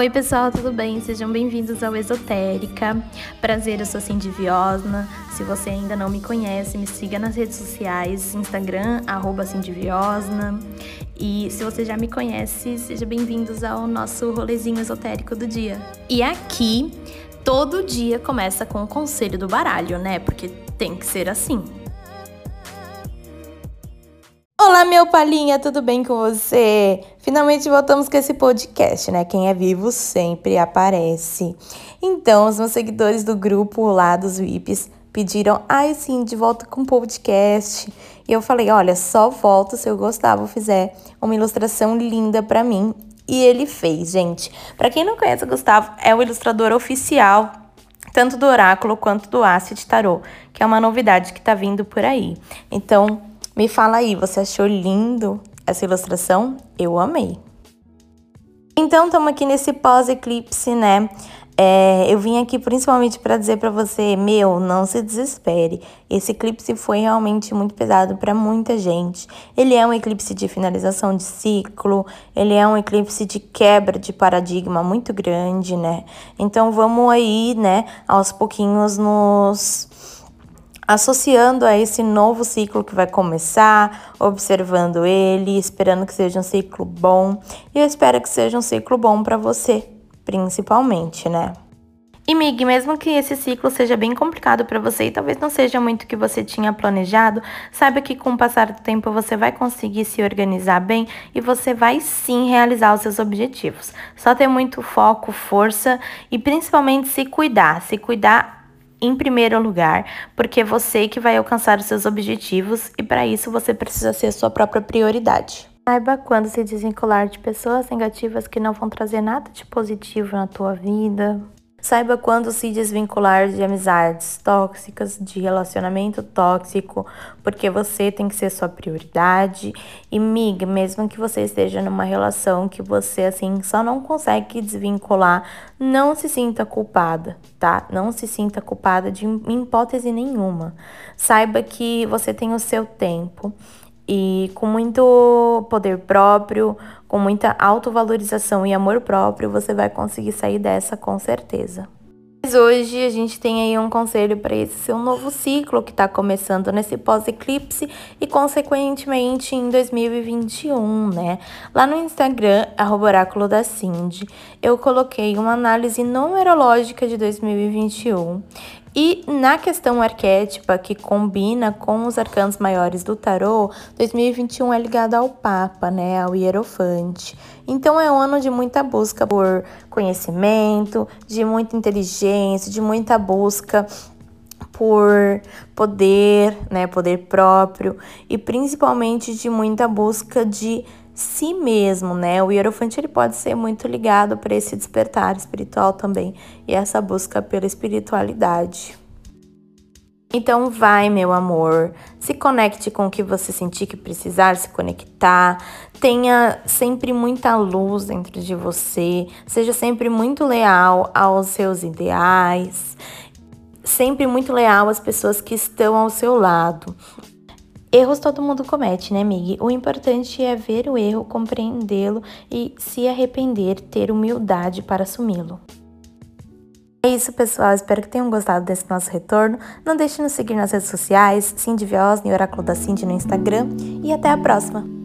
Oi, pessoal, tudo bem? Sejam bem-vindos ao Esotérica. Prazer, eu sou Cindy Viosna. Se você ainda não me conhece, me siga nas redes sociais, Instagram, arroba Cindy Viosna. E se você já me conhece, sejam bem-vindos ao nosso rolezinho esotérico do dia. E aqui, todo dia começa com o conselho do baralho, né? Porque tem que ser assim. Olá, meu palinha, tudo bem com você? Finalmente voltamos com esse podcast, né? Quem é vivo sempre aparece. Então, os meus seguidores do grupo lá dos VIPs pediram, ai sim, de volta com o podcast. E eu falei, olha, só volto se o Gustavo fizer uma ilustração linda para mim. E ele fez, gente. Para quem não conhece o Gustavo, é o ilustrador oficial tanto do oráculo quanto do Acid Tarot, que é uma novidade que tá vindo por aí. Então, me fala aí, você achou lindo essa ilustração? Eu amei. Então, estamos aqui nesse pós-eclipse, né? É, eu vim aqui principalmente para dizer para você, meu, não se desespere. Esse eclipse foi realmente muito pesado para muita gente. Ele é um eclipse de finalização de ciclo, ele é um eclipse de quebra de paradigma muito grande, né? Então vamos aí, né, aos pouquinhos nos associando a esse novo ciclo que vai começar, observando ele, esperando que seja um ciclo bom. E eu espero que seja um ciclo bom para você, principalmente, né? E Mig, mesmo que esse ciclo seja bem complicado para você e talvez não seja muito o que você tinha planejado, saiba que com o passar do tempo você vai conseguir se organizar bem e você vai sim realizar os seus objetivos. Só ter muito foco, força e principalmente se cuidar, se cuidar em primeiro lugar, porque é você que vai alcançar os seus objetivos e para isso você precisa ser sua própria prioridade. Saiba quando se desvincular de pessoas negativas que não vão trazer nada de positivo na tua vida. Saiba quando se desvincular de amizades tóxicas, de relacionamento tóxico, porque você tem que ser sua prioridade. E mig, mesmo que você esteja numa relação que você assim só não consegue desvincular, não se sinta culpada, tá? Não se sinta culpada de hipótese nenhuma. Saiba que você tem o seu tempo e com muito poder próprio, com muita autovalorização e amor próprio, você vai conseguir sair dessa com certeza. Mas hoje a gente tem aí um conselho para esse seu novo ciclo que está começando nesse pós-eclipse e, consequentemente, em 2021, né? Lá no Instagram, oráculo da Cindy, eu coloquei uma análise numerológica de 2021 e na questão arquétipa, que combina com os arcanos maiores do tarô, 2021 é ligado ao Papa, né, ao Hierofante. Então é um ano de muita busca por conhecimento, de muita inteligência, de muita busca por poder, né, poder próprio e principalmente de muita busca de si mesmo, né? O hierofante ele pode ser muito ligado para esse despertar espiritual também e essa busca pela espiritualidade. Então vai, meu amor, se conecte com o que você sentir que precisar se conectar. Tenha sempre muita luz dentro de você, seja sempre muito leal aos seus ideais, sempre muito leal às pessoas que estão ao seu lado. Erros todo mundo comete, né, Mig? O importante é ver o erro, compreendê-lo e se arrepender, ter humildade para assumi-lo. É isso, pessoal. Espero que tenham gostado desse nosso retorno. Não deixe de nos seguir nas redes sociais, Cindy Viosni, Oráculo da Cindy no Instagram. E até a próxima!